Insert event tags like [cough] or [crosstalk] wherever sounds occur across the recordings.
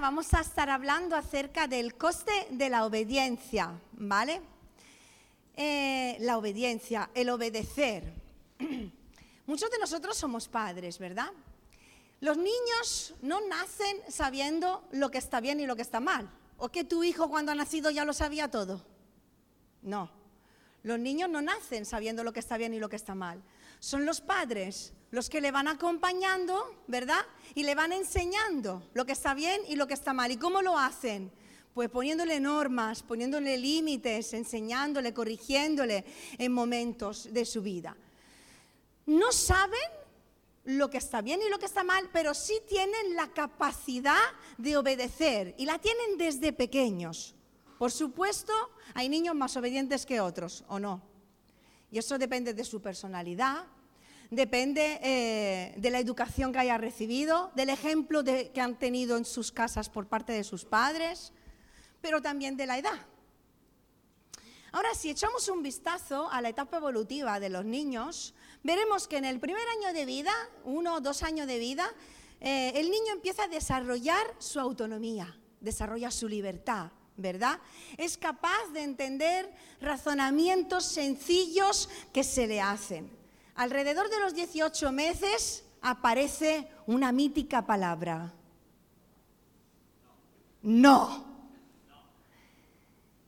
vamos a estar hablando acerca del coste de la obediencia, ¿vale? Eh, la obediencia, el obedecer. [clears throat] Muchos de nosotros somos padres, ¿verdad? Los niños no nacen sabiendo lo que está bien y lo que está mal. ¿O que tu hijo cuando ha nacido ya lo sabía todo? No. Los niños no nacen sabiendo lo que está bien y lo que está mal. Son los padres los que le van acompañando, ¿verdad? Y le van enseñando lo que está bien y lo que está mal. ¿Y cómo lo hacen? Pues poniéndole normas, poniéndole límites, enseñándole, corrigiéndole en momentos de su vida. No saben lo que está bien y lo que está mal, pero sí tienen la capacidad de obedecer y la tienen desde pequeños. Por supuesto, hay niños más obedientes que otros, ¿o no? Y eso depende de su personalidad, depende eh, de la educación que haya recibido, del ejemplo que han tenido en sus casas por parte de sus padres, pero también de la edad. Ahora, si echamos un vistazo a la etapa evolutiva de los niños, veremos que en el primer año de vida, uno o dos años de vida, eh, el niño empieza a desarrollar su autonomía, desarrolla su libertad, ¿verdad? Es capaz de entender razonamientos sencillos que se le hacen. Alrededor de los 18 meses aparece una mítica palabra. No.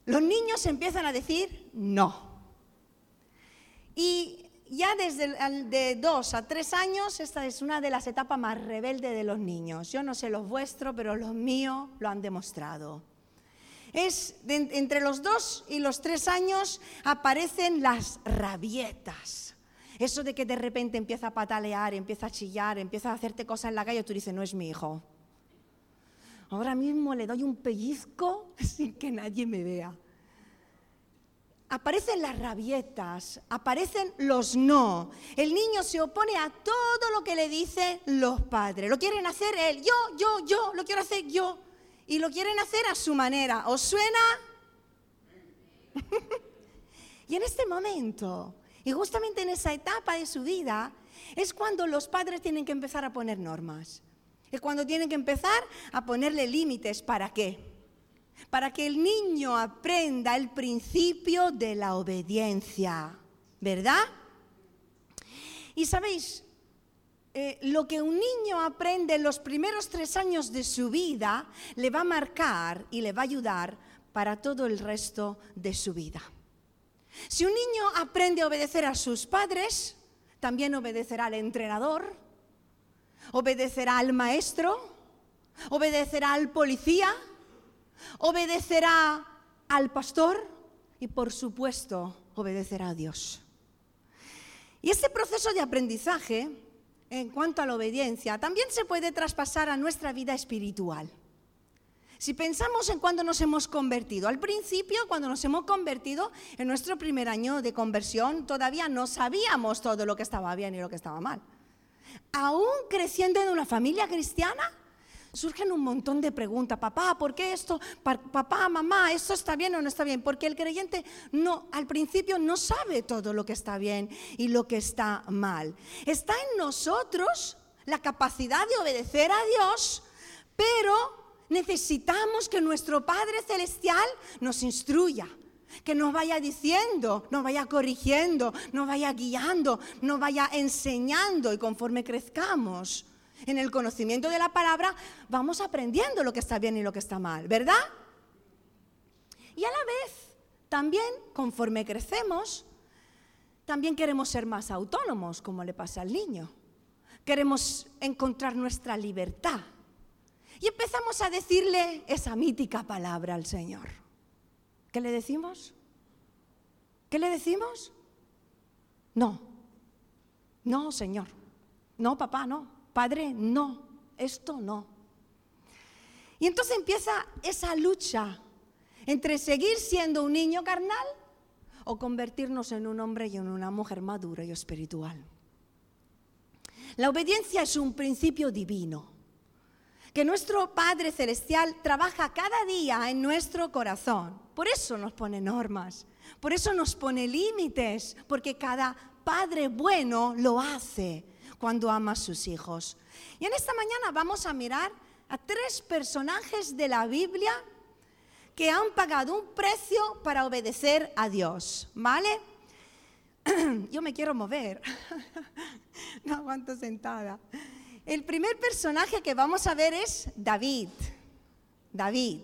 Los niños empiezan a decir no. Y ya desde de dos a tres años, esta es una de las etapas más rebeldes de los niños. Yo no sé los vuestros, pero los míos lo han demostrado. Es entre los dos y los tres años aparecen las rabietas. Eso de que de repente empieza a patalear, empieza a chillar, empieza a hacerte cosas en la calle, tú dices, no es mi hijo. Ahora mismo le doy un pellizco [laughs] sin que nadie me vea. Aparecen las rabietas, aparecen los no. El niño se opone a todo lo que le dicen los padres. Lo quieren hacer él, yo, yo, yo, lo quiero hacer yo. Y lo quieren hacer a su manera. ¿Os suena? [laughs] y en este momento y justamente en esa etapa de su vida es cuando los padres tienen que empezar a poner normas. Es cuando tienen que empezar a ponerle límites. ¿Para qué? Para que el niño aprenda el principio de la obediencia. ¿Verdad? Y sabéis, eh, lo que un niño aprende en los primeros tres años de su vida le va a marcar y le va a ayudar para todo el resto de su vida. Si un niño aprende a obedecer a sus padres, también obedecerá al entrenador, obedecerá al maestro, obedecerá al policía, obedecerá al pastor y por supuesto obedecerá a Dios. Y este proceso de aprendizaje en cuanto a la obediencia también se puede traspasar a nuestra vida espiritual. Si pensamos en cuando nos hemos convertido, al principio, cuando nos hemos convertido, en nuestro primer año de conversión, todavía no sabíamos todo lo que estaba bien y lo que estaba mal. Aún creciendo en una familia cristiana, surgen un montón de preguntas. Papá, ¿por qué esto? Papá, mamá, ¿esto está bien o no está bien? Porque el creyente no, al principio no sabe todo lo que está bien y lo que está mal. Está en nosotros la capacidad de obedecer a Dios, pero necesitamos que nuestro Padre Celestial nos instruya, que nos vaya diciendo, nos vaya corrigiendo, nos vaya guiando, nos vaya enseñando y conforme crezcamos en el conocimiento de la palabra, vamos aprendiendo lo que está bien y lo que está mal, ¿verdad? Y a la vez, también conforme crecemos, también queremos ser más autónomos, como le pasa al niño. Queremos encontrar nuestra libertad y empezamos a decirle esa mítica palabra al Señor. ¿Qué le decimos? ¿Qué le decimos? No. No, Señor. No, papá, no. Padre, no. Esto no. Y entonces empieza esa lucha entre seguir siendo un niño carnal o convertirnos en un hombre y en una mujer madura y espiritual. La obediencia es un principio divino que nuestro Padre Celestial trabaja cada día en nuestro corazón. Por eso nos pone normas, por eso nos pone límites, porque cada Padre bueno lo hace cuando ama a sus hijos. Y en esta mañana vamos a mirar a tres personajes de la Biblia que han pagado un precio para obedecer a Dios, ¿vale? [clears throat] Yo me quiero mover, [laughs] no aguanto sentada. El primer personaje que vamos a ver es David. David.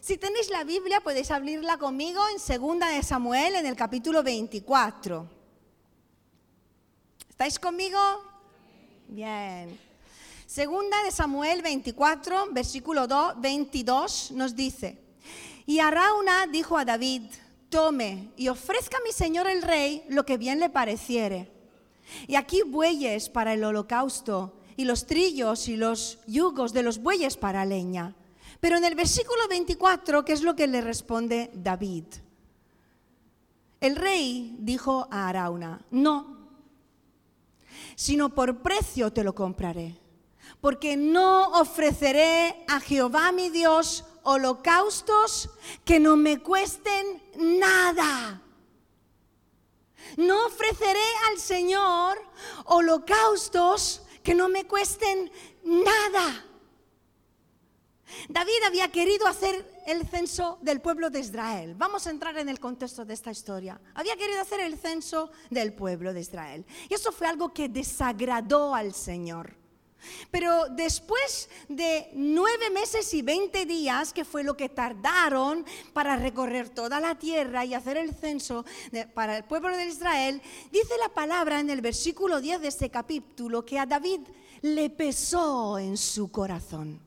Si tenéis la Biblia, podéis abrirla conmigo en Segunda de Samuel, en el capítulo 24. ¿Estáis conmigo? Bien. Segunda de Samuel 24, versículo 2, 22, nos dice, y Arauna dijo a David, tome y ofrezca a mi señor el rey lo que bien le pareciere. Y aquí bueyes para el holocausto, y los trillos y los yugos de los bueyes para leña. Pero en el versículo 24, ¿qué es lo que le responde David? El rey dijo a Arauna, no, sino por precio te lo compraré, porque no ofreceré a Jehová mi Dios holocaustos que no me cuesten nada. No ofreceré al Señor holocaustos que no me cuesten nada. David había querido hacer el censo del pueblo de Israel. Vamos a entrar en el contexto de esta historia. Había querido hacer el censo del pueblo de Israel. Y eso fue algo que desagradó al Señor. Pero después de nueve meses y veinte días, que fue lo que tardaron para recorrer toda la tierra y hacer el censo para el pueblo de Israel, dice la palabra en el versículo 10 de este capítulo que a David le pesó en su corazón.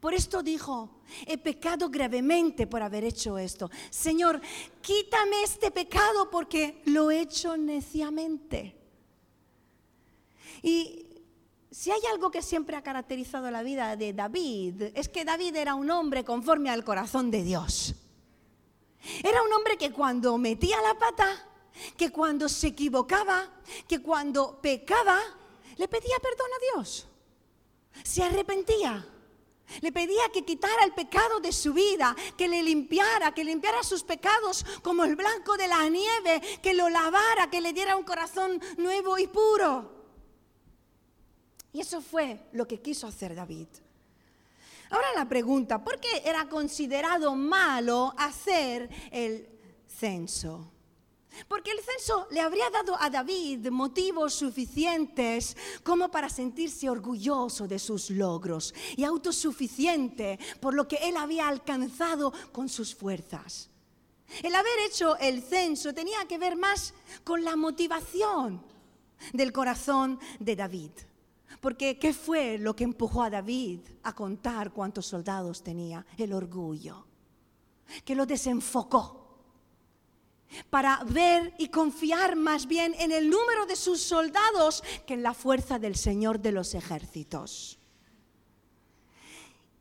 Por esto dijo, he pecado gravemente por haber hecho esto. Señor, quítame este pecado porque lo he hecho neciamente. Y si hay algo que siempre ha caracterizado la vida de David, es que David era un hombre conforme al corazón de Dios. Era un hombre que cuando metía la pata, que cuando se equivocaba, que cuando pecaba, le pedía perdón a Dios. Se arrepentía. Le pedía que quitara el pecado de su vida, que le limpiara, que limpiara sus pecados como el blanco de la nieve, que lo lavara, que le diera un corazón nuevo y puro. Y eso fue lo que quiso hacer David. Ahora la pregunta, ¿por qué era considerado malo hacer el censo? Porque el censo le habría dado a David motivos suficientes como para sentirse orgulloso de sus logros y autosuficiente por lo que él había alcanzado con sus fuerzas. El haber hecho el censo tenía que ver más con la motivación del corazón de David. Porque ¿qué fue lo que empujó a David a contar cuántos soldados tenía? El orgullo, que lo desenfocó para ver y confiar más bien en el número de sus soldados que en la fuerza del Señor de los ejércitos.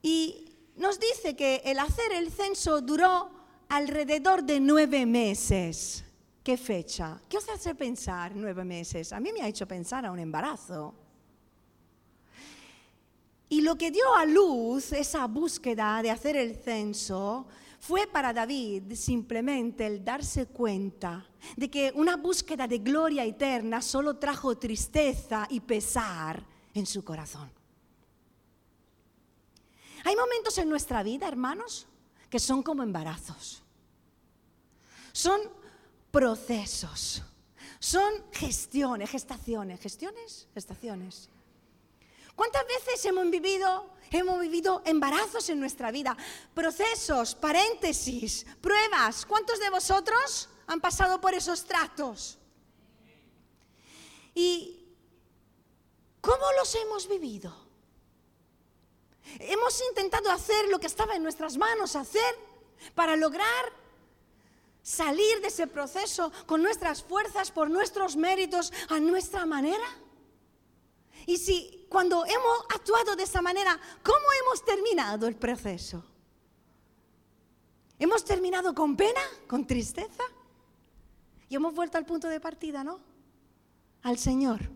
Y nos dice que el hacer el censo duró alrededor de nueve meses. ¿Qué fecha? ¿Qué os hace pensar nueve meses? A mí me ha hecho pensar a un embarazo. Y lo que dio a luz esa búsqueda de hacer el censo fue para David simplemente el darse cuenta de que una búsqueda de gloria eterna solo trajo tristeza y pesar en su corazón. Hay momentos en nuestra vida, hermanos, que son como embarazos. Son procesos. Son gestiones, gestaciones, gestiones, gestaciones ¿Cuántas veces hemos vivido, hemos vivido embarazos en nuestra vida? Procesos, paréntesis, pruebas. ¿Cuántos de vosotros han pasado por esos tratos? ¿Y cómo los hemos vivido? Hemos intentado hacer lo que estaba en nuestras manos hacer para lograr salir de ese proceso con nuestras fuerzas, por nuestros méritos, a nuestra manera. Y si cuando hemos actuado de esa manera, ¿cómo hemos terminado el proceso? ¿Hemos terminado con pena, con tristeza? Y hemos vuelto al punto de partida, ¿no? Al Señor.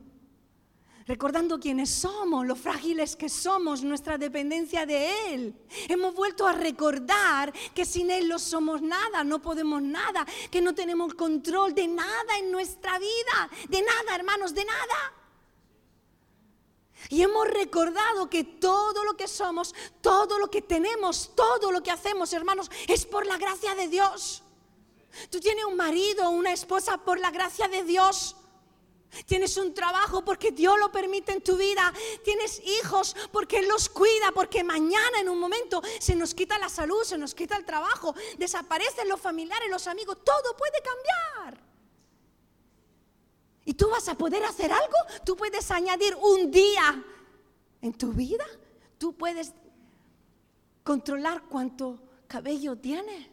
Recordando quiénes somos, lo frágiles que somos, nuestra dependencia de Él. Hemos vuelto a recordar que sin Él no somos nada, no podemos nada, que no tenemos control de nada en nuestra vida, de nada, hermanos, de nada. Y hemos recordado que todo lo que somos, todo lo que tenemos, todo lo que hacemos, hermanos, es por la gracia de Dios. Tú tienes un marido o una esposa por la gracia de Dios. Tienes un trabajo porque Dios lo permite en tu vida. Tienes hijos porque Él los cuida, porque mañana en un momento se nos quita la salud, se nos quita el trabajo, desaparecen los familiares, los amigos, todo puede cambiar. ¿Y tú vas a poder hacer algo? Tú puedes añadir un día en tu vida. Tú puedes controlar cuánto cabello tienes.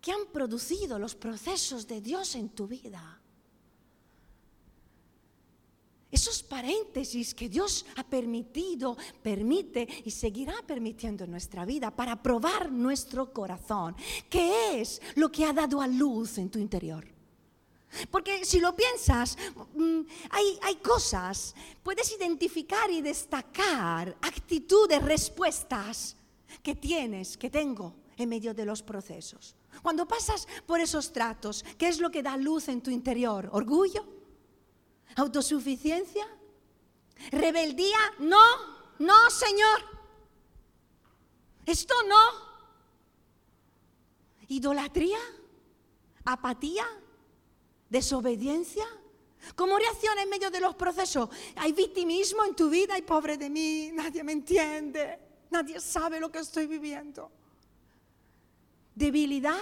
¿Qué han producido los procesos de Dios en tu vida? Esos paréntesis que Dios ha permitido, permite y seguirá permitiendo en nuestra vida para probar nuestro corazón. ¿Qué es lo que ha dado a luz en tu interior? Porque si lo piensas, mm, hay, hay, cosas, puedes identificar y destacar actitudes, respuestas que tienes, que tengo en medio de los procesos. Cuando pasas por esos tratos, ¿qué es lo que da luz en tu interior? ¿Orgullo? ¿Autosuficiencia? ¿Rebeldía? No, no, Señor. Esto no. ¿Idolatría? ¿Apatía? ¿Desobediencia? ¿Cómo reacciona en medio de los procesos? ¿Hay victimismo en tu vida? ¡Ay, pobre de mí! Nadie me entiende. Nadie sabe lo que estoy viviendo debilidad,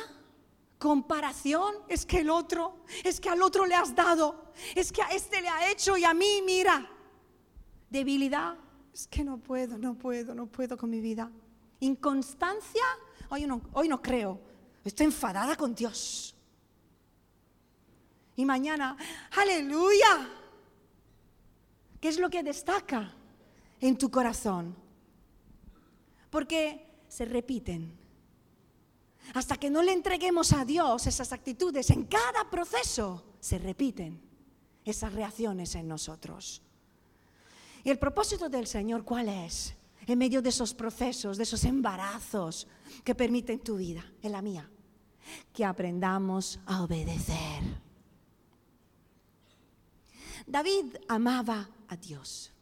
comparación, es que el otro, es que al otro le has dado, es que a este le ha hecho y a mí, mira. Debilidad, es que no puedo, no puedo, no puedo con mi vida. Inconstancia, hoy no, hoy no creo, estoy enfadada con Dios. Y mañana, aleluya. ¿Qué es lo que destaca en tu corazón? Porque se repiten hasta que no le entreguemos a Dios esas actitudes, en cada proceso se repiten esas reacciones en nosotros. ¿Y el propósito del Señor cuál es? En medio de esos procesos, de esos embarazos que permiten tu vida, en la mía, que aprendamos a obedecer. David amaba a Dios.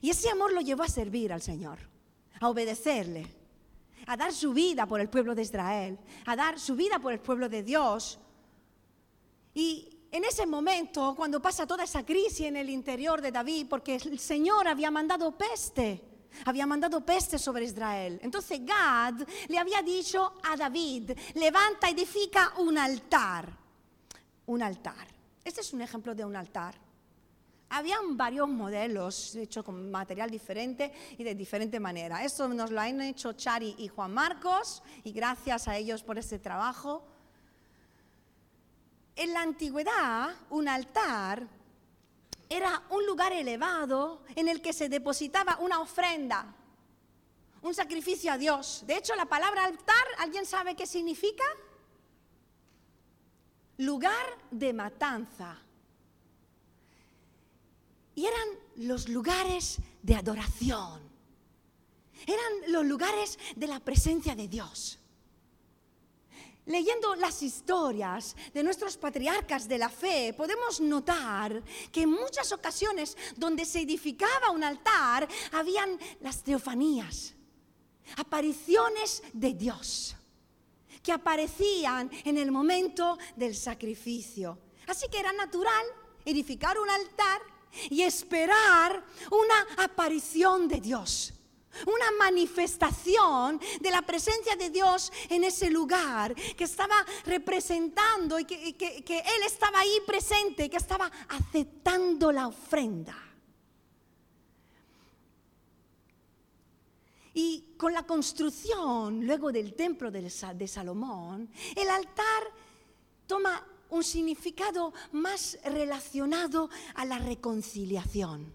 Y ese amor lo llevó a servir al Señor, a obedecerle a dar su vida por el pueblo de Israel, a dar su vida por el pueblo de Dios. Y en ese momento, cuando pasa toda esa crisis en el interior de David, porque el Señor había mandado peste, había mandado peste sobre Israel. Entonces Gad le había dicho a David, levanta, edifica un altar. Un altar. Este es un ejemplo de un altar. Habían varios modelos hechos con material diferente y de diferente manera. Esto nos lo han hecho Chari y Juan Marcos y gracias a ellos por ese trabajo. En la antigüedad, un altar era un lugar elevado en el que se depositaba una ofrenda, un sacrificio a Dios. De hecho, la palabra altar, ¿alguien sabe qué significa? Lugar de matanza y eran los lugares de adoración. Eran los lugares de la presencia de Dios. Leyendo las historias de nuestros patriarcas de la fe, podemos notar que en muchas ocasiones donde se edificaba un altar, habían las teofanías, apariciones de Dios, que aparecían en el momento del sacrificio. Así que era natural edificar un altar y esperar una aparición de Dios, una manifestación de la presencia de Dios en ese lugar que estaba representando y que, Él estaba ahí presente, que estaba aceptando la ofrenda. Y con la construcción luego del templo de Salomón, el altar toma un significado más relacionado a la reconciliación.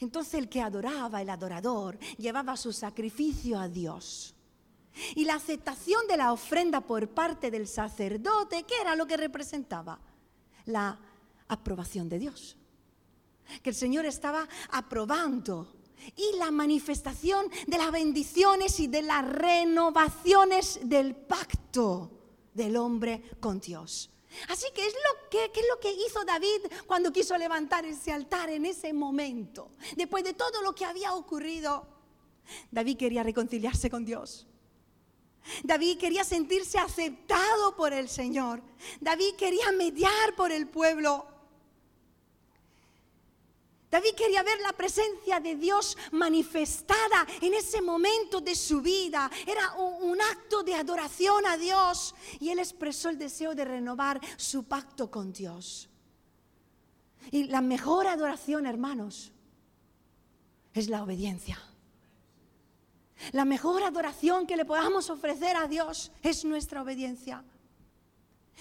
Entonces el que adoraba, el adorador, llevaba su sacrificio a Dios. Y la aceptación de la ofrenda por parte del sacerdote, ¿qué era lo que representaba? La aprobación de Dios. Que el Señor estaba aprobando y la manifestación de las bendiciones y de las renovaciones del pacto del hombre con Dios. Así que es lo que, ¿qué es lo que hizo David cuando quiso levantar ese altar en ese momento, después de todo lo que había ocurrido. David quería reconciliarse con Dios. David quería sentirse aceptado por el Señor. David quería mediar por el pueblo. David quería ver la presencia de Dios manifestada en ese momento de su vida. Era un, acto de adoración a Dios y él expresó el deseo de renovar su pacto con Dios. Y la mejor adoración, hermanos, es la obediencia. La mejor adoración que le podamos ofrecer a Dios es nuestra obediencia.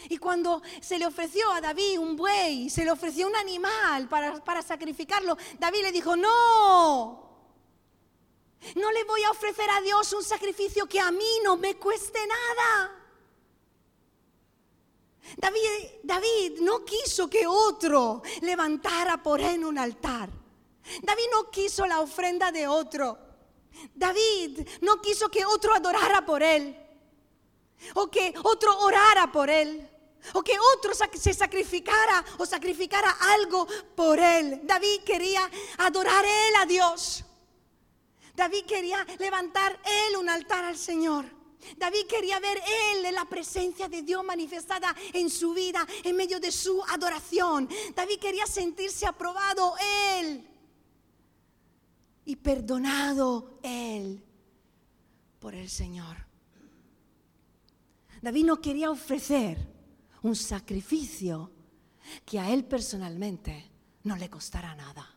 Y cuando se le ofreció a David un buey, se le ofreció un animal para, sacrificarlo, David le dijo, no, no le voy a ofrecer a Dios un sacrificio que a mí no me cueste nada. David, David no quiso que otro levantara por él un altar. David no quiso la ofrenda de otro. David no quiso que otro adorara por él o que otro orara por él, o que otro se sacrificara o sacrificara algo por él. David quería adorar él a Dios. David quería levantar él un altar al Señor. David quería ver él la presencia de Dios manifestada en su vida, en medio de su adoración. David quería sentirse aprobado él y perdonado él por el Señor. David no quería ofrecer un sacrificio que a él personalmente no le costara nada.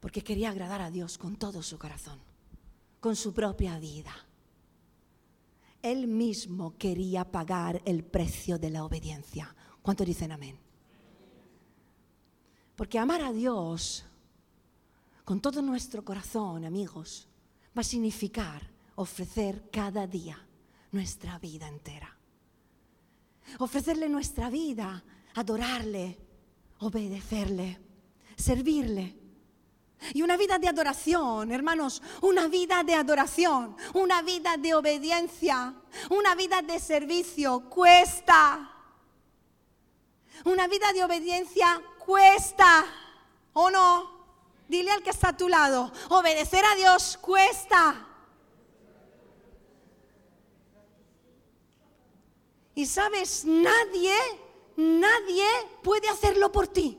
Porque quería agradar a Dios con todo su corazón, con su propia vida. Él mismo quería pagar el precio de la obediencia. ¿Cuánto dicen amén? Porque amar a Dios con todo nuestro corazón, amigos, va a significar ofrecer cada día nuestra vida entera. Ofrecerle nuestra vida, adorarle, obedecerle, servirle. Y una vida de adoración, hermanos, una vida de adoración, una vida de obediencia, una vida de servicio, cuesta. Una vida de obediencia cuesta, ¿o no? Dile al que está a tu lado, obedecer a Dios cuesta. Y sabes, nadie, nadie puede hacerlo por ti.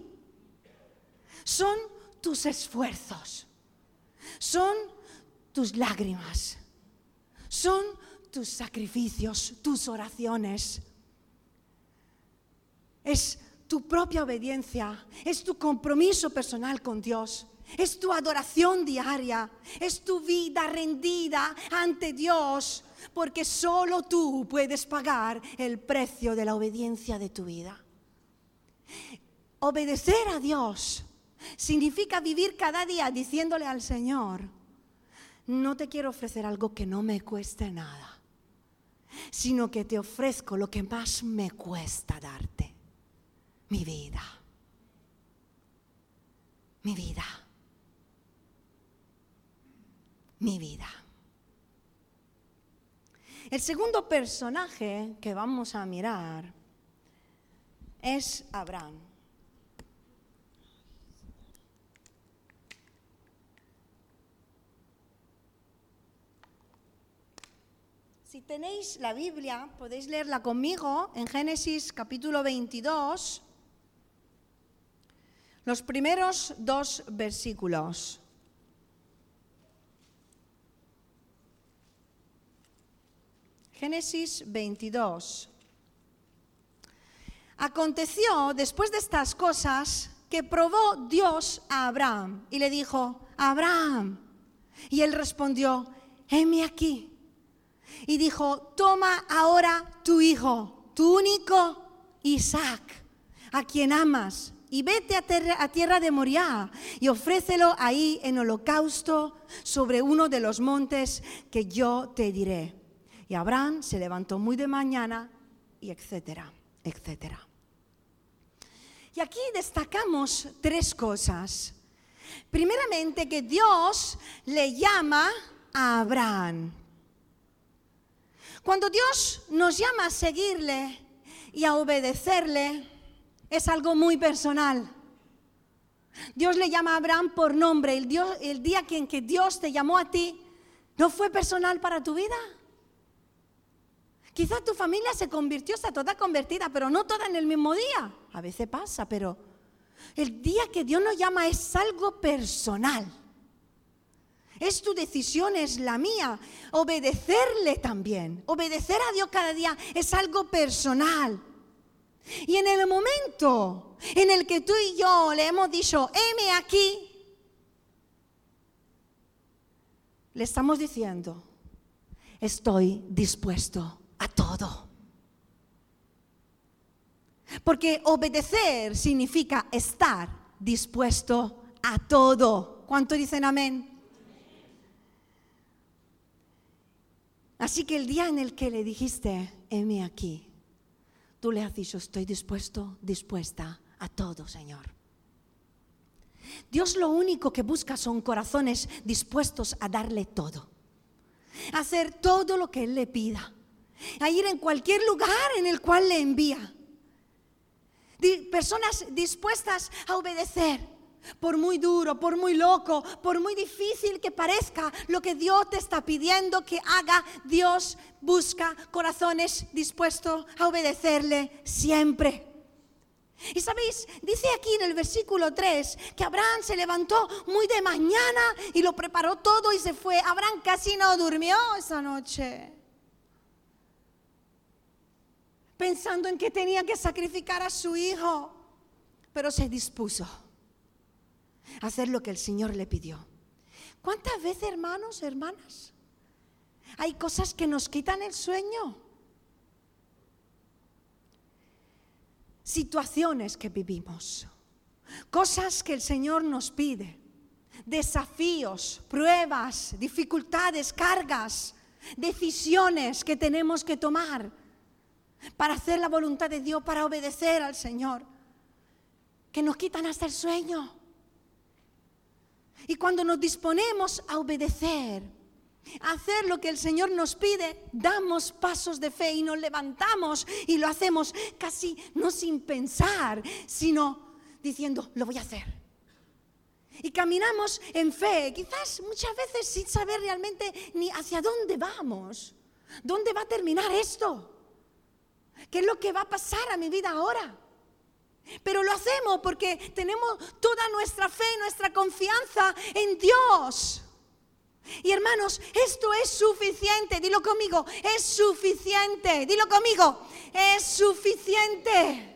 Son tus esfuerzos, son tus lágrimas, son tus sacrificios, tus oraciones. Es tu propia obediencia, es tu compromiso personal con Dios, es tu adoración diaria, es tu vida rendida ante Dios porque solo tú puedes pagar el precio de la obediencia de tu vida. Obedecer a Dios significa vivir cada día diciéndole al Señor, no te quiero ofrecer algo que no me cueste nada, sino que te ofrezco lo que más me cuesta darte, mi vida, mi vida, mi vida. El segundo personaje que vamos a mirar es Abraham. Si tenéis la Biblia, podéis leerla conmigo en Génesis capítulo 22, los primeros dos versículos. Génesis 22. Aconteció después de estas cosas que probó Dios a Abraham y le dijo, Abraham. Y él respondió, heme aquí. Y dijo, toma ahora tu hijo, tu único Isaac, a quien amas, y vete a, tierra de Moriah y ofrécelo ahí en holocausto sobre uno de los montes que yo te diré. Y Abraham se levantó muy de mañana y etcétera, etcétera. Y aquí destacamos tres cosas. Primeramente que Dios le llama a Abraham. Cuando Dios nos llama a seguirle y a obedecerle es algo muy personal. Dios le llama a Abraham por nombre. El, el día en que Dios te llamó a ti, ¿no fue personal para tu vida? Quizás tu familia se convirtió, está toda convertida, pero no toda en el mismo día. A veces pasa, pero el día que Dios nos llama es algo personal. Es tu decisión, es la mía. Obedecerle también. Obedecer a Dios cada día es algo personal. Y en el momento en el que tú y yo le hemos dicho, heme aquí, le estamos diciendo, estoy dispuesto a todo. Porque obedecer significa estar dispuesto a todo. ¿Cuánto dicen amén? Así que el día en el que le dijiste, heme aquí, tú le has dicho, estoy dispuesto, dispuesta a todo, Señor. Dios lo único que busca son corazones dispuestos a darle todo, a hacer todo lo que Él le pida, a ir en cualquier lugar en el cual le envía. Personas dispuestas a obedecer, por muy duro, por muy loco, por muy difícil que parezca lo que Dios te está pidiendo que haga, Dios busca corazones dispuestos a obedecerle siempre. Y sabéis, dice aquí en el versículo 3 que Abraham se levantó muy de mañana y lo preparó todo y se fue. Abraham casi no durmió esa noche. Pensando en que tenía que sacrificar a su hijo, pero se dispuso hacer lo que el Señor le pidió. ¿Cuántas veces, hermanos, hermanas, hay cosas que nos quitan el sueño? Situaciones que vivimos, cosas que el Señor nos pide, desafíos, pruebas, dificultades, cargas, decisiones que tenemos que tomar para hacer la voluntad de Dios, para obedecer al Señor, que nos quitan hasta el sueño. Y cuando nos disponemos a obedecer, a hacer lo que el Señor nos pide, damos pasos de fe y nos levantamos y lo hacemos casi no sin pensar, sino diciendo, lo voy a hacer. Y caminamos en fe, quizás muchas veces sin saber realmente ni hacia dónde vamos, dónde va a terminar esto, qué es lo que va a pasar a mi vida ahora. Pero lo hacemos porque tenemos toda nuestra fe y nuestra confianza en Dios. Y hermanos, esto es suficiente. Dilo conmigo, es suficiente. Dilo conmigo, es suficiente.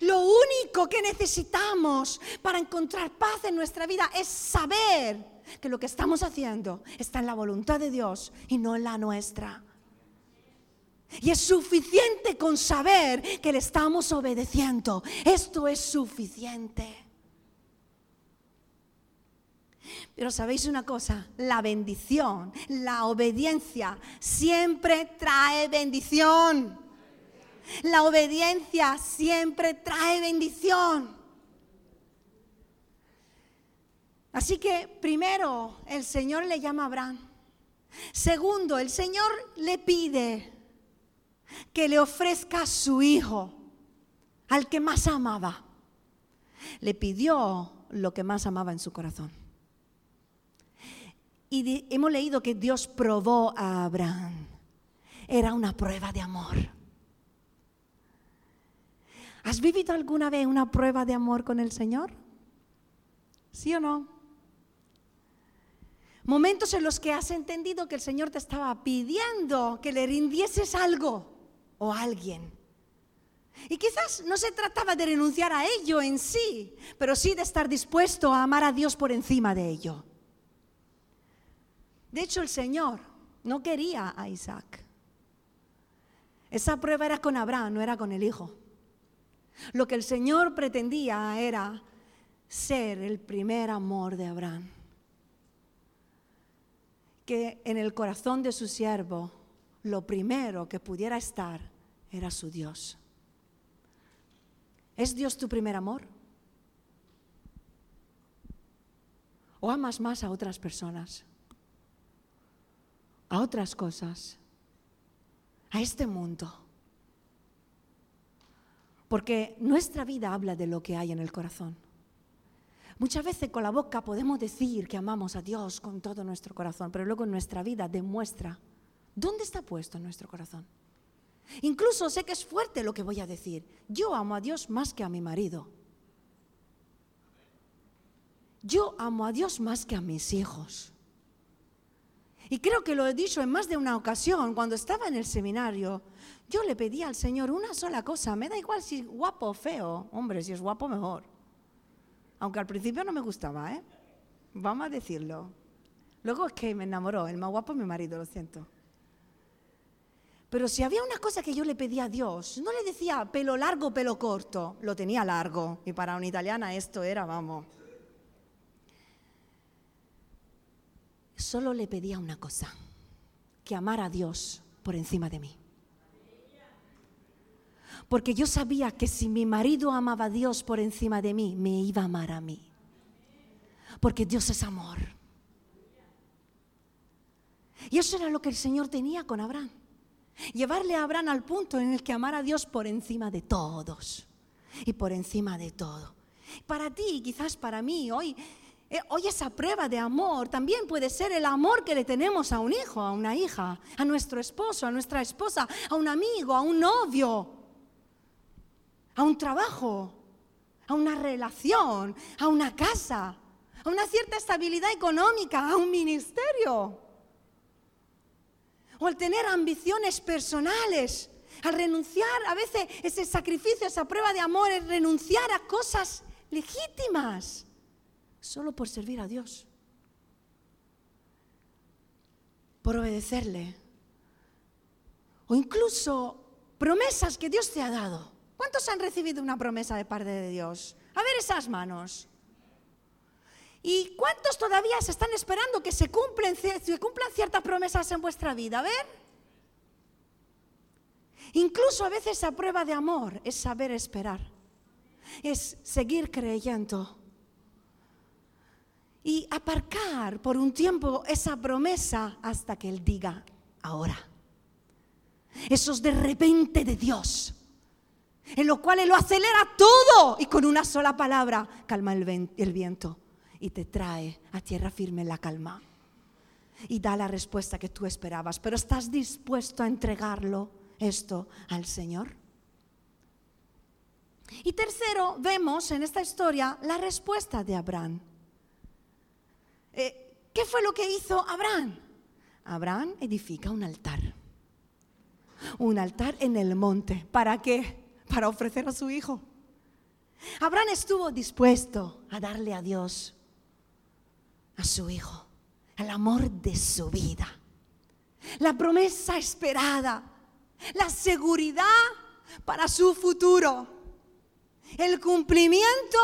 Lo único que necesitamos para encontrar paz en nuestra vida es saber que lo que estamos haciendo está en la voluntad de Dios y no en la nuestra. Y es suficiente con saber que le estamos obedeciendo. Esto es suficiente. Pero sabéis una cosa, la bendición, la obediencia siempre trae bendición. La obediencia siempre trae bendición. Así que primero el Señor le llama a Abraham. Segundo, el Señor le pide que le ofrezca a su hijo, al que más amaba. Le pidió lo que más amaba en su corazón. Y hemos leído que Dios probó a Abraham. Era una prueba de amor. ¿Has vivido alguna vez una prueba de amor con el Señor? ¿Sí o no? Momentos en los que has entendido que el Señor te estaba pidiendo que le rindieses algo o alguien. Y quizás no se trataba de renunciar a ello en sí, pero sí de estar dispuesto a amar a Dios por encima de ello. De hecho, el Señor no quería a Isaac. Esa prueba era con Abraham, no era con el hijo. Lo que el Señor pretendía era ser el primer amor de Abraham. Que en el corazón de su siervo lo primero que pudiera estar era su Dios. ¿Es Dios tu primer amor? ¿O amas más a otras personas? ¿A otras cosas? ¿A este mundo? Porque nuestra vida habla de lo que hay en el corazón. Muchas veces con la boca podemos decir que amamos a Dios con todo nuestro corazón, pero luego nuestra vida demuestra dónde está puesto nuestro corazón. Incluso sé que es fuerte lo que voy a decir. Yo amo a Dios más que a mi marido. Yo amo a Dios más que a mis hijos. Y creo que lo he dicho en más de una ocasión, cuando estaba en el seminario, yo le pedí al Señor una sola cosa, me da igual si es guapo o feo, hombre, si es guapo mejor. Aunque al principio no me gustaba, ¿eh? Vamos a decirlo. Luego es que me enamoró, el más guapo es mi marido, lo siento. Pero si había una cosa que yo le pedía a Dios, no le decía pelo largo, pelo corto, lo tenía largo. Y para una italiana esto era, vamos. Solo le pedía una cosa, que amara a Dios por encima de mí. Porque yo sabía que si mi marido amaba a Dios por encima de mí, me iba a amar a mí. Porque Dios es amor. Y eso era lo que el Señor tenía con Abraham. Llevarle a Abraham al punto en el que amara a Dios por encima de todos y por encima de todo. Para ti, quizás para mí, hoy, eh, hoy esa prueba de amor también puede ser el amor que le tenemos a un hijo, a una hija, a nuestro esposo, a nuestra esposa, a un amigo, a un novio, a un trabajo, a una relación, a una casa, a una cierta estabilidad económica, a un ministerio o al tener ambiciones personales, al renunciar, a veces ese sacrificio, esa prueba de amor es renunciar a cosas legítimas solo por servir a Dios, por obedecerle, o incluso promesas que Dios te ha dado. ¿Cuántos han recibido una promesa de parte de Dios? A ver esas manos. ¿Y cuántos todavía se están esperando que se, cumplen, se cumplan ciertas promesas en vuestra vida? A ver. Incluso a veces a prueba de amor es saber esperar, es seguir creyendo y aparcar por un tiempo esa promesa hasta que Él diga ahora. Esos de repente de Dios, en lo cual Él lo acelera todo y con una sola palabra calma el viento y te trae a tierra firme la calma y da la respuesta que tú esperabas. Pero ¿estás dispuesto a entregarlo esto al Señor? Y tercero, vemos en esta historia la respuesta de Abraham. Eh, ¿Qué fue lo que hizo Abraham? Abraham edifica un altar. Un altar en el monte. ¿Para qué? Para ofrecer a su hijo. Abraham estuvo dispuesto a darle a Dios a su hijo, al amor de su vida, la promesa esperada, la seguridad para su futuro. El cumplimiento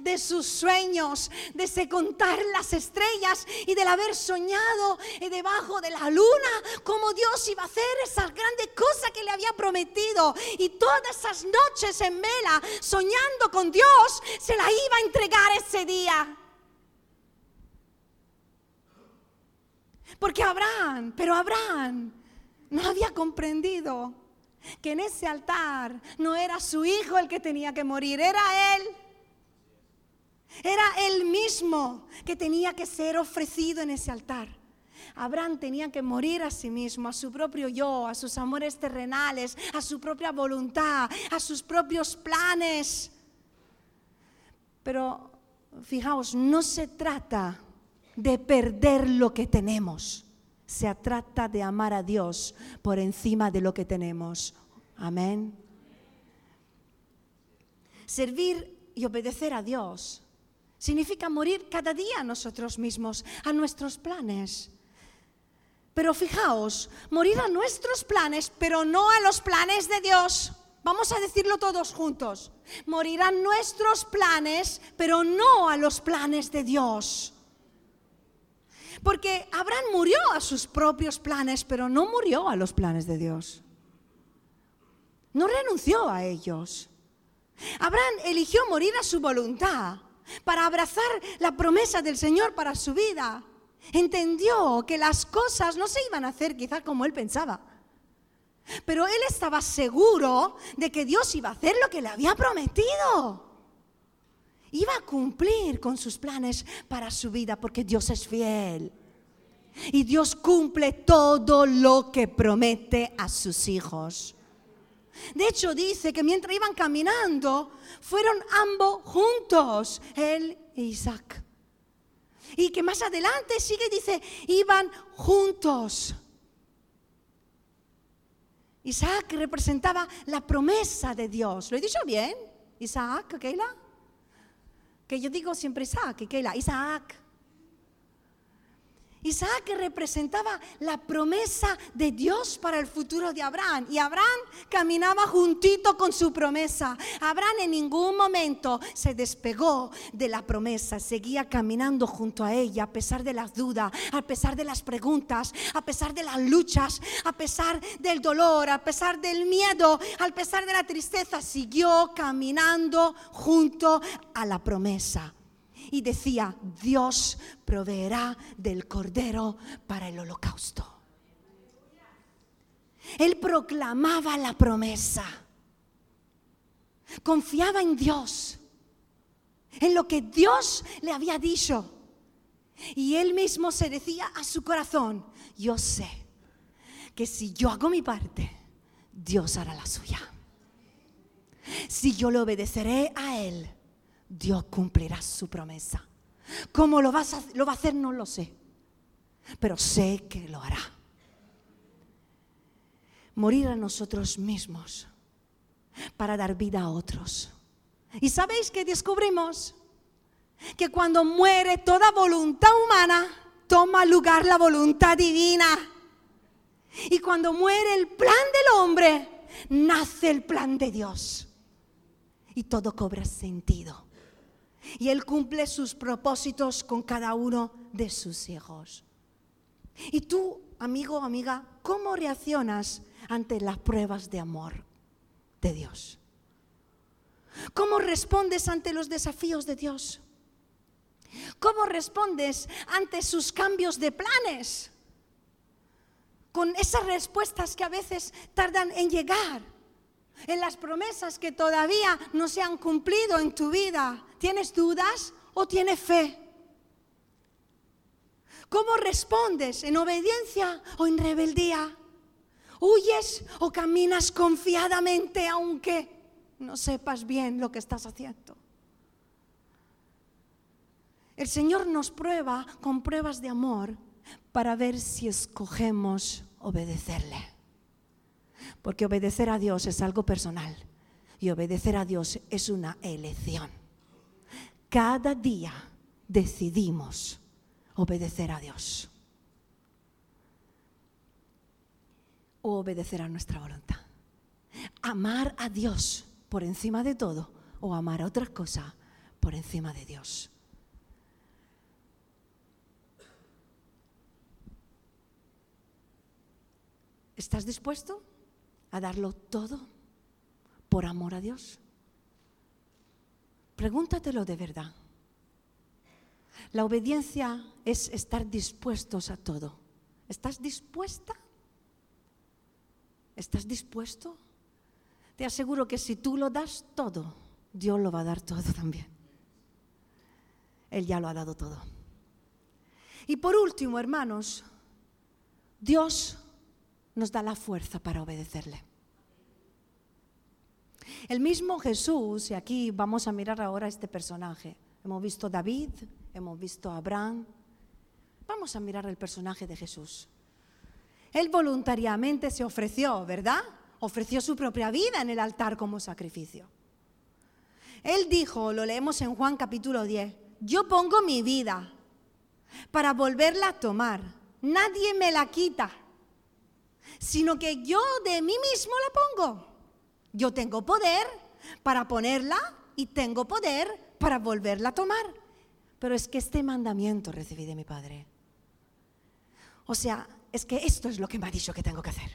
de sus sueños, de contar las estrellas y del haber soñado debajo de la luna, como Dios iba a hacer esa grande cosa que le había prometido. Y todas esas noches en vela, soñando con Dios, se la iba a entregar ese día. Porque Abraham, pero Abraham no había comprendido que en ese altar no era su hijo el que tenía que morir, era él. Era él mismo que tenía que ser ofrecido en ese altar. Abraham tenía que morir a sí mismo, a su propio yo, a sus amores terrenales, a su propia voluntad, a sus propios planes. Pero fijaos, no se trata de perder lo que tenemos. Se trata de amar a Dios por encima de lo que tenemos. Amén. Servir y obedecer a Dios significa morir cada día a nosotros mismos, a nuestros planes. Pero fijaos, morir a nuestros planes, pero no a los planes de Dios. Vamos a decirlo todos juntos. Morirán nuestros planes, pero no a los planes de Dios. Porque Abraham murió a sus propios planes, pero no murió a los planes de Dios. No renunció a ellos. Abraham eligió morir a su voluntad para abrazar la promesa del Señor para su vida. Entendió que las cosas no se iban a hacer quizás como él pensaba. Pero él estaba seguro de que Dios iba a hacer lo que le había prometido. Iba a cumplir con sus planes para su vida porque Dios es fiel. Y Dios cumple todo lo que promete a sus hijos. De hecho, dice que mientras iban caminando, fueron ambos juntos, él e Isaac. Y que más adelante sigue, dice, iban juntos. Isaac representaba la promesa de Dios. ¿Lo he dicho bien? Isaac, Keila. Que yo digo siempre Isaac, Keila, Isaac. Isaac representaba la promesa de Dios para el futuro de Abraham. Y Abraham caminaba juntito con su promesa. Abraham en ningún momento se despegó de la promesa. Seguía caminando junto a ella a pesar de las dudas, a pesar de las preguntas, a pesar de las luchas, a pesar del dolor, a pesar del miedo, a pesar de la tristeza. Siguió caminando junto a la promesa y decía, Dios proveerá del cordero para el holocausto. Él proclamaba la promesa. Confiaba en Dios, en lo que Dios le había dicho. Y él mismo se decía a su corazón, yo sé que si yo hago mi parte, Dios hará la suya. Si yo le obedeceré a Él, Dios cumplirá su promesa. ¿Cómo lo, lo va a hacer? No lo sé. Pero sé que lo hará. Morir a nosotros mismos para dar vida a otros. ¿Y sabéis que descubrimos? Que cuando muere toda voluntad humana, toma lugar la voluntad divina. Y cuando muere el plan del hombre, nace el plan de Dios. Y todo cobra sentido y Él cumple sus propósitos con cada uno de sus hijos. Y tú, amigo o amiga, ¿cómo reaccionas ante las pruebas de amor de Dios? ¿Cómo respondes ante los desafíos de Dios? ¿Cómo respondes ante sus cambios de planes? Con esas respuestas que a veces tardan en llegar en las promesas que todavía no se han cumplido en tu vida. ¿Tienes dudas o tienes fe? ¿Cómo respondes? ¿En obediencia o en rebeldía? ¿Huyes o caminas confiadamente aunque no sepas bien lo que estás haciendo? El Señor nos prueba con pruebas de amor para ver si escogemos obedecerle. Porque obedecer a Dios es algo personal y obedecer a Dios es una elección. Cada día decidimos obedecer a Dios o obedecer a nuestra voluntad. Amar a Dios por encima de todo o amar a otra cosa por encima de Dios. ¿Estás dispuesto? a darlo todo por amor a Dios? Pregúntatelo de verdad. La obediencia es estar dispuestos a todo. ¿Estás dispuesta? ¿Estás dispuesto? Te aseguro que si tú lo das todo, Dios lo va a dar todo también. Él ya lo ha dado todo. Y por último, hermanos, Dios nos da la fuerza para obedecerle. El mismo Jesús, y aquí vamos a mirar ahora este personaje. Hemos visto David, hemos visto Abraham. Vamos a mirar el personaje de Jesús. Él voluntariamente se ofreció, ¿verdad? Ofreció su propia vida en el altar como sacrificio. Él dijo, lo leemos en Juan capítulo 10, yo pongo mi vida para volverla a tomar. Nadie me la quita sino que yo de mí mismo la pongo. Yo tengo poder para ponerla y tengo poder para volverla a tomar. Pero es que este mandamiento recibí de mi Padre. O sea, es que esto es lo que me ha dicho que tengo que hacer.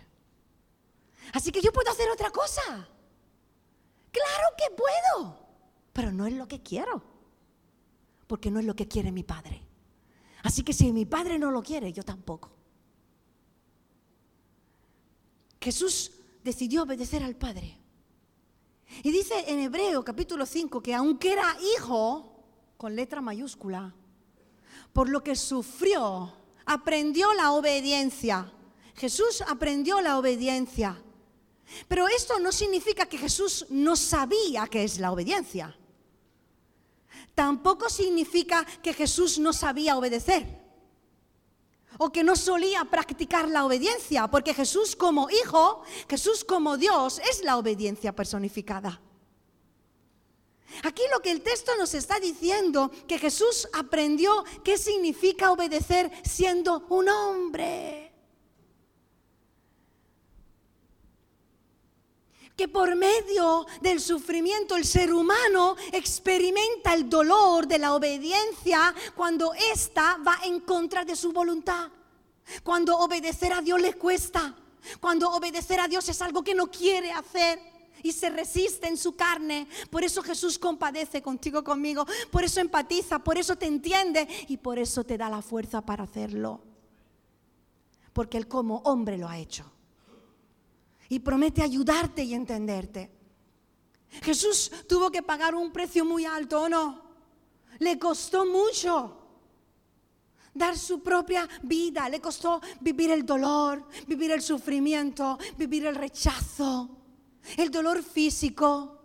Así que yo puedo hacer otra cosa. Claro que puedo, pero no es lo que quiero. Porque no es lo que quiere mi Padre. Así que si mi Padre no lo quiere, yo tampoco. Jesús decidió obedecer al Padre. Y dice en Hebreo capítulo 5 que aunque era hijo, con letra mayúscula, por lo que sufrió, aprendió la obediencia. Jesús aprendió la obediencia. Pero esto no significa que Jesús no sabía qué es la obediencia. Tampoco significa que Jesús no sabía obedecer o que no solía practicar la obediencia, porque Jesús como hijo, Jesús como Dios es la obediencia personificada. Aquí lo que el texto nos está diciendo, que Jesús aprendió qué significa obedecer siendo un hombre. Que por medio del sufrimiento el ser humano experimenta el dolor de la obediencia cuando ésta va en contra de su voluntad. Cuando obedecer a Dios le cuesta. Cuando obedecer a Dios es algo que no quiere hacer y se resiste en su carne. Por eso Jesús compadece contigo, conmigo. Por eso empatiza, por eso te entiende y por eso te da la fuerza para hacerlo. Porque Él como hombre lo ha hecho y promete ayudarte y entenderte. Jesús tuvo que pagar un precio muy alto, ¿o no? Le costó mucho dar su propia vida, le costó vivir el dolor, vivir el sufrimiento, vivir el rechazo, el dolor físico,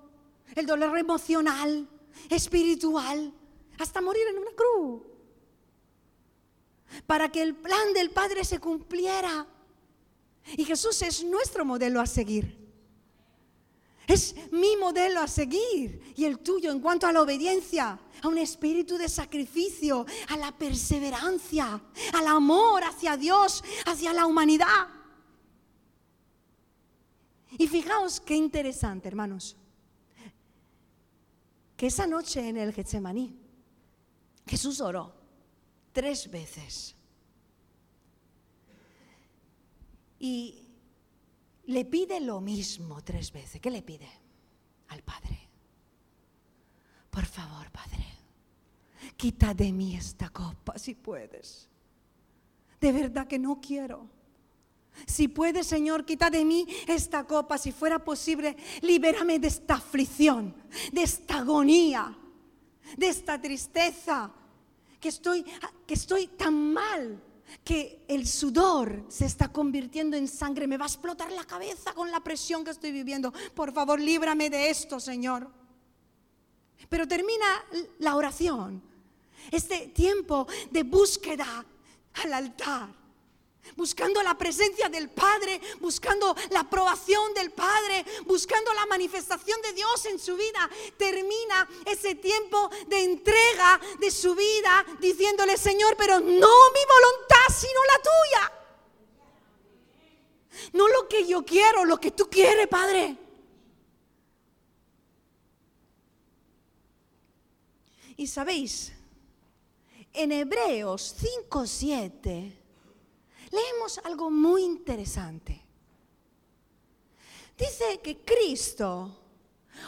el dolor emocional, espiritual, hasta morir en una cruz, para que el plan del Padre se cumpliera. Y Jesús es nuestro modelo a seguir. Es mi modelo a seguir y el tuyo en cuanto a la obediencia, a un espíritu de sacrificio, a la perseverancia, al amor hacia Dios, hacia la humanidad. Y fijaos qué interesante, hermanos, que esa noche en el Getsemaní, Jesús oró tres veces. Y le pide lo mismo tres veces. ¿Qué le pide? Al Padre. Por favor, Padre, quita de mí esta copa si puedes. De verdad que no quiero. Si puedes, Señor, quita de mí esta copa, si fuera posible, libérame de esta aflicción, de esta agonía, de esta tristeza, que estoy, que estoy tan mal que el sudor se está convirtiendo en sangre, me va a explotar la cabeza con la presión que estoy viviendo. Por favor, líbrame de esto, Señor. Pero termina la oración, este tiempo de búsqueda al altar buscando la presencia del Padre, buscando la aprobación del Padre, buscando la manifestación de Dios en su vida, termina ese tiempo de entrega de su vida diciéndole, Señor, pero no mi voluntad, sino la tuya. No lo que yo quiero, lo que tú quieres, Padre. Y sabéis, en Hebreos 5, 7 leemos algo muy interesante. Dice que Cristo,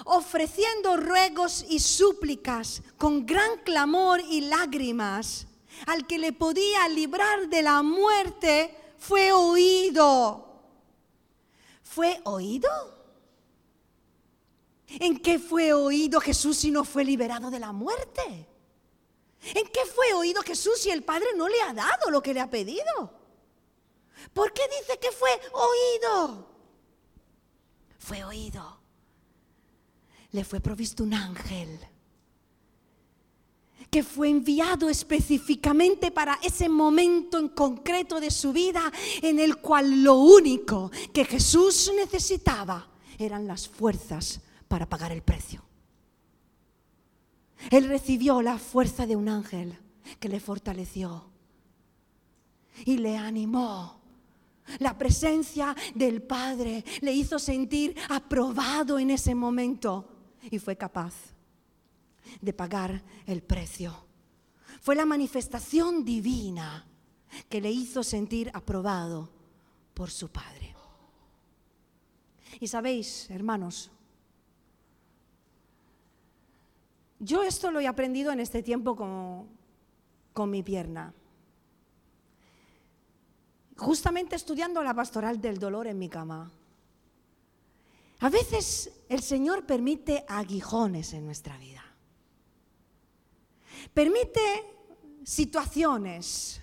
ofreciendo ruegos y súplicas con gran clamor y lágrimas, al que le podía librar de la muerte, fue oído. ¿Fue oído? ¿En qué fue oído Jesús si no fue liberado de la muerte? ¿En qué fue oído Jesús si el Padre no le ha dado lo que le ha pedido? ¿Por qué dice que fue oído? Fue oído. Le fue provisto un ángel que fue enviado específicamente para ese momento en concreto de su vida en el cual lo único que Jesús necesitaba eran las fuerzas para pagar el precio. Él recibió la fuerza de un ángel que le fortaleció y le animó la presencia del Padre le hizo sentir aprobado en ese momento y fue capaz de pagar el precio. Fue la manifestación divina que le hizo sentir aprobado por su Padre. Y sabéis, hermanos, yo esto lo he aprendido en este tiempo con, con mi pierna justamente estudiando la pastoral del dolor en mi cama. A veces el Señor permite aguijones en nuestra vida. Permite situaciones,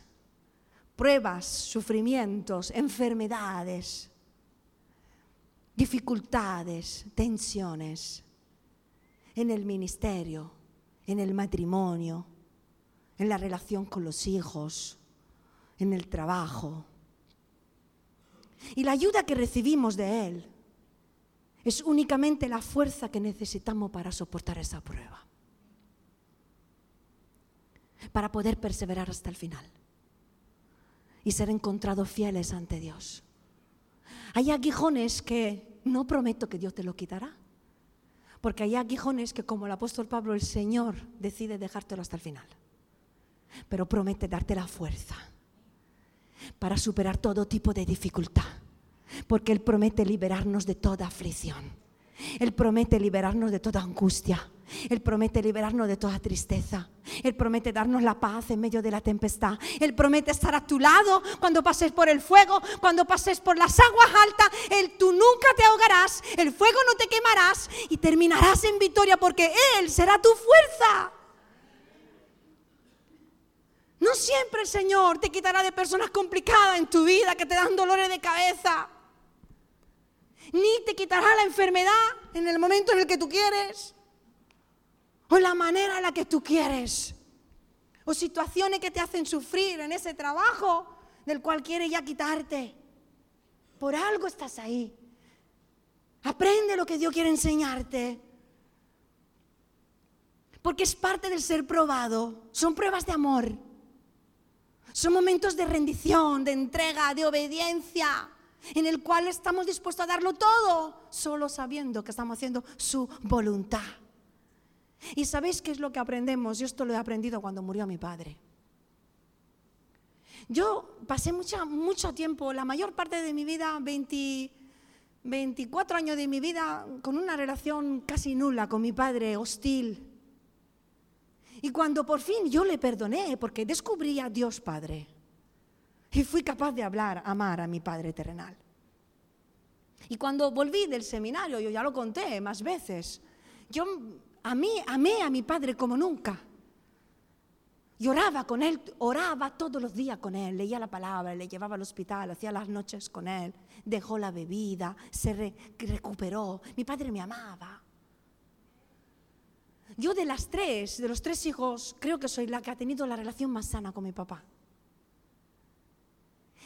pruebas, sufrimientos, enfermedades, dificultades, tensiones en el ministerio, en el matrimonio, en la relación con los hijos, en el trabajo. Y la ayuda que recibimos de Él es únicamente la fuerza que necesitamos para soportar esa prueba, para poder perseverar hasta el final y ser encontrados fieles ante Dios. Hay aguijones que no prometo que Dios te lo quitará, porque hay aguijones que como el apóstol Pablo, el Señor decide dejártelo hasta el final, pero promete darte la fuerza para superar todo tipo de dificultad, porque Él promete liberarnos de toda aflicción. Él promete liberarnos de toda angustia. Él promete liberarnos de toda tristeza. Él promete darnos la paz en medio de la tempestad. Él promete estar a tu lado cuando pases por el fuego, cuando pases por las aguas altas. Él, tú nunca te ahogarás, el fuego no te quemarás y terminarás en victoria porque Él será tu fuerza. No siempre el Señor te quitará de personas complicadas en tu vida que te dan dolores de cabeza. Ni te quitará la enfermedad en el momento en el que tú quieres. O la manera en la que tú quieres. O situaciones que te hacen sufrir en ese trabajo del cual quiere ya quitarte. Por algo estás ahí. Aprende lo que Dios quiere enseñarte. Porque es parte del ser probado. Son pruebas de amor. Son momentos de rendición, de entrega, de obediencia, en el cual estamos dispuestos a darlo todo, solo sabiendo que estamos haciendo su voluntad. ¿Y sabéis qué es lo que aprendemos? Yo esto lo he aprendido cuando murió mi padre. Yo pasé mucho, mucho tiempo, la mayor parte de mi vida, 24 años de mi vida, con una relación casi nula con mi padre, hostil. Y cuando por fin yo le perdoné, porque descubrí a Dios Padre, y fui capaz de hablar, amar a mi Padre terrenal. Y cuando volví del seminario, yo ya lo conté más veces, yo a mí amé a mi Padre como nunca. Lloraba con él, oraba todos los días con él, leía la palabra, le llevaba al hospital, hacía las noches con él, dejó la bebida, se recuperó. Mi padre me amaba. Yo de las tres, de los tres hijos, creo que soy la que ha tenido la relación más sana con mi papá.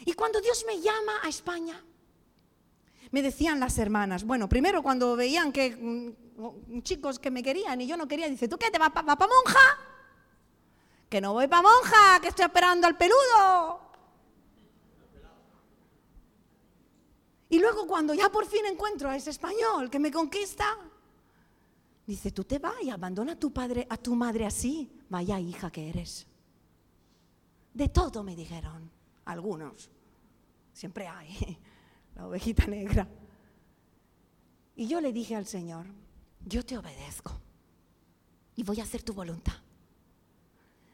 Y cuando Dios me llama a España, me decían las hermanas, bueno, primero cuando veían que mm, chicos que me querían y yo no quería, dice, ¿tú qué te vas para pa monja? Que no voy para monja, que estoy esperando al peludo. Y luego cuando ya por fin encuentro a ese español que me conquista, Dice, tú te vas y abandona a tu padre, a tu madre así. Vaya hija que eres. De todo me dijeron, algunos. Siempre hay, [laughs] la ovejita negra. Y yo le dije al Señor, yo te obedezco y voy a hacer tu voluntad.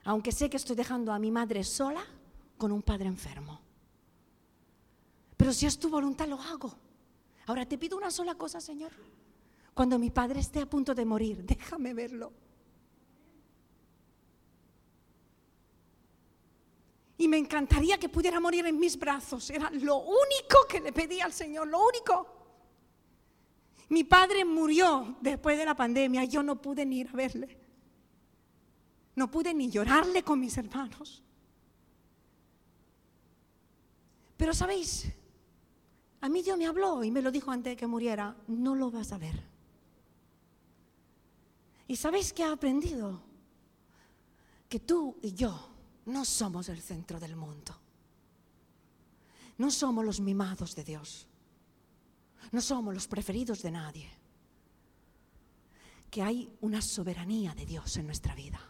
Aunque sé que estoy dejando a mi madre sola con un padre enfermo. Pero si es tu voluntad, lo hago. Ahora te pido una sola cosa, Señor cuando mi padre esté a punto de morir, déjame verlo. Y me encantaría que pudiera morir en mis brazos. Era lo único que le pedí al Señor, lo único. Mi padre murió después de la pandemia yo no pude ni ir a verle. No pude ni llorarle con mis hermanos. Pero sabéis, a mí Dios me habló y me lo dijo antes de que muriera, no lo vas a ver. ¿Y sabéis qué ha aprendido? Que tú y yo no somos el centro del mundo. No somos los mimados de Dios. No somos los preferidos de nadie. Que hay una soberanía de Dios en nuestra vida.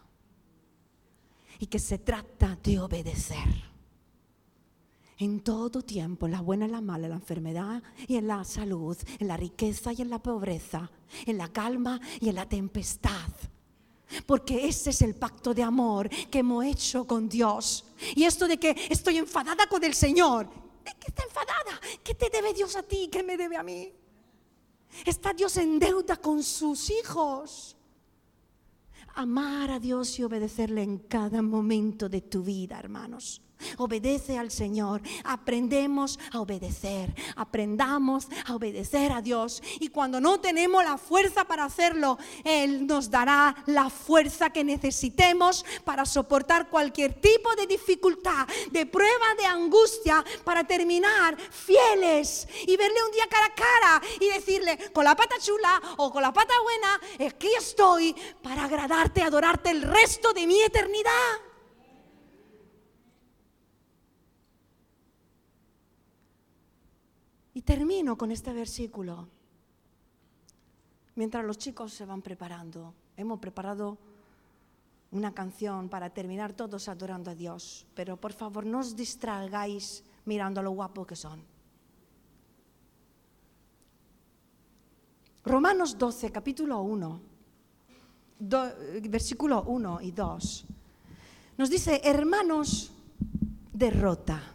Y que se trata de obedecer en todo tiempo, en la buena, en la mala, en la enfermedad y en la salud, en la riqueza y en la pobreza, en la calma y en la tempestad. Porque ese es el pacto de amor que hemos hecho con Dios. Y esto de que estoy enfadada con el Señor, ¿de qué está enfadada? ¿Qué te debe Dios a ti? ¿Qué me debe a mí? Está Dios en deuda con sus hijos. Amar a Dios y obedecerle en cada momento de tu vida, hermanos. Obedece al Señor. Aprendemos a obedecer. Aprendamos a obedecer a Dios. Y cuando no tenemos la fuerza para hacerlo, Él nos dará la fuerza que necesitemos para soportar cualquier tipo de dificultad, de prueba, de angustia, para terminar fieles y verle un día cara a cara y decirle, con la pata chula o con la pata buena, aquí estoy para agradarte, adorarte el resto de mi eternidad. Y termino con este versículo. Mientras los chicos se van preparando, hemos preparado una canción para terminar todos adorando a Dios, pero por favor no os distraigáis mirando lo guapo que son. Romanos 12, capítulo 1, versículo 1 y 2, nos dice, hermanos, derrota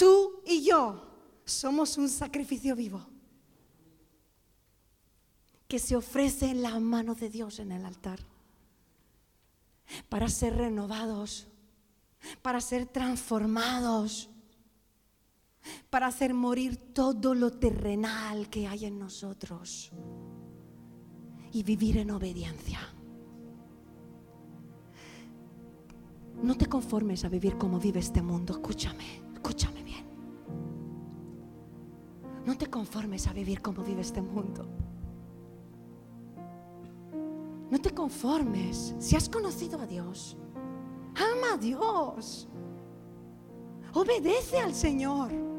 Tú y yo somos un sacrificio vivo que se ofrece en la mano de Dios en el altar para ser renovados, para ser transformados, para hacer morir todo lo terrenal que hay en nosotros y vivir en obediencia. No te conformes a vivir como vive este mundo, escúchame, escúchame. No te conformes a vivir como vive este mundo. No te conformes. Si has conocido a Dios, ama a Dios. Obedece al Señor.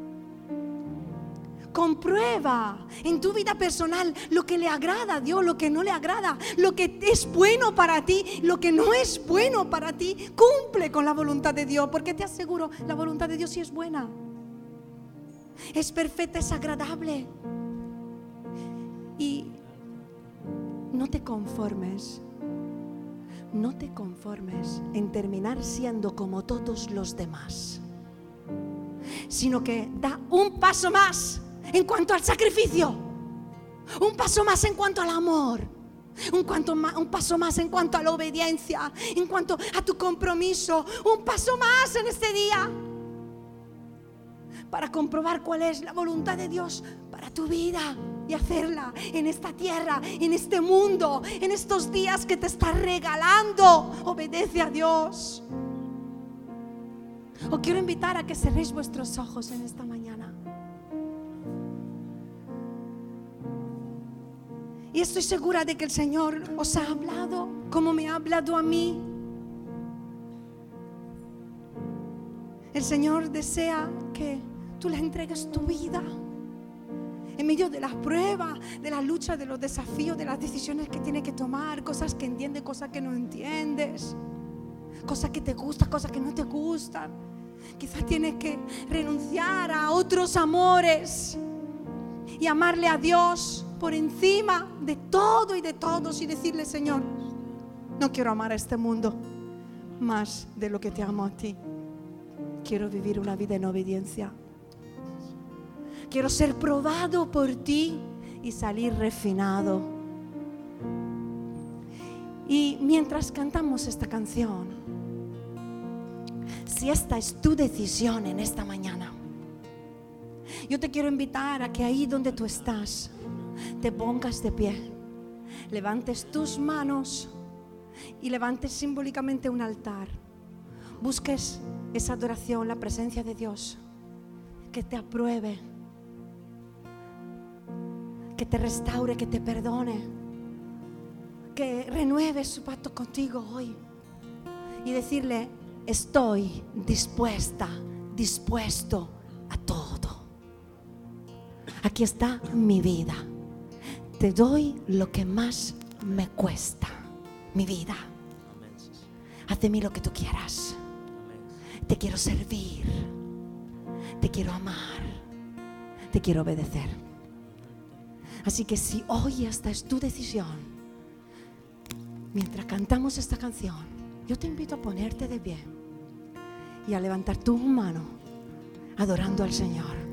Comprueba en tu vida personal lo que le agrada a Dios, lo que no le agrada, lo que es bueno para ti, lo que no es bueno para ti. Cumple con la voluntad de Dios, porque te aseguro, la voluntad de Dios sí es buena es perfecta, es agradable. Y no te conformes, no te conformes en terminar siendo como todos los demás, sino que da un paso más en cuanto al sacrificio, un paso más en cuanto al amor. Un, cuanto un paso más en cuanto a la obediencia, en cuanto a tu compromiso, un paso más en este día para comprobar cuál es la voluntad de Dios para tu vida y hacerla en esta tierra, en este mundo, en estos días que te está regalando. Obedece a Dios. Os quiero invitar a que cerréis vuestros ojos en esta mañana. Y estoy segura de que el Señor os ha hablado como me ha hablado a mí. El Señor desea que tú le entregas tu vida. En medio de las pruebas, de la lucha, de los desafíos, de las decisiones que tienes que tomar, cosas que entiendes, cosas que no entiendes, cosas que te gustan, cosas que no te gustan. Quizás tienes que renunciar a otros amores y amarle a Dios por encima de todo y de todos y decirle, Señor, no quiero amar a este mundo más de lo que te amo a ti. Quiero vivir una vida en obediencia. Quiero ser probado por ti y salir refinado. Y mientras cantamos esta canción, si esta es tu decisión en esta mañana, yo te quiero invitar a que ahí donde tú estás, te pongas de pie, levantes tus manos y levantes simbólicamente un altar. Busques esa adoración, la presencia de Dios, que te apruebe que te restaure, que te perdone, que renueve su pacto contigo hoy y decirle, estoy dispuesta, dispuesto a todo, aquí está mi vida. Te doy lo que más me cuesta, mi vida. Haz de mí lo que tú quieras. Te quiero servir. Te quiero amar. Te quiero obedecer. Así que si hoy esta es tu decisión, mientras cantamos esta canción, yo te invito a ponerte de pie y a levantar tu mano adorando al Señor.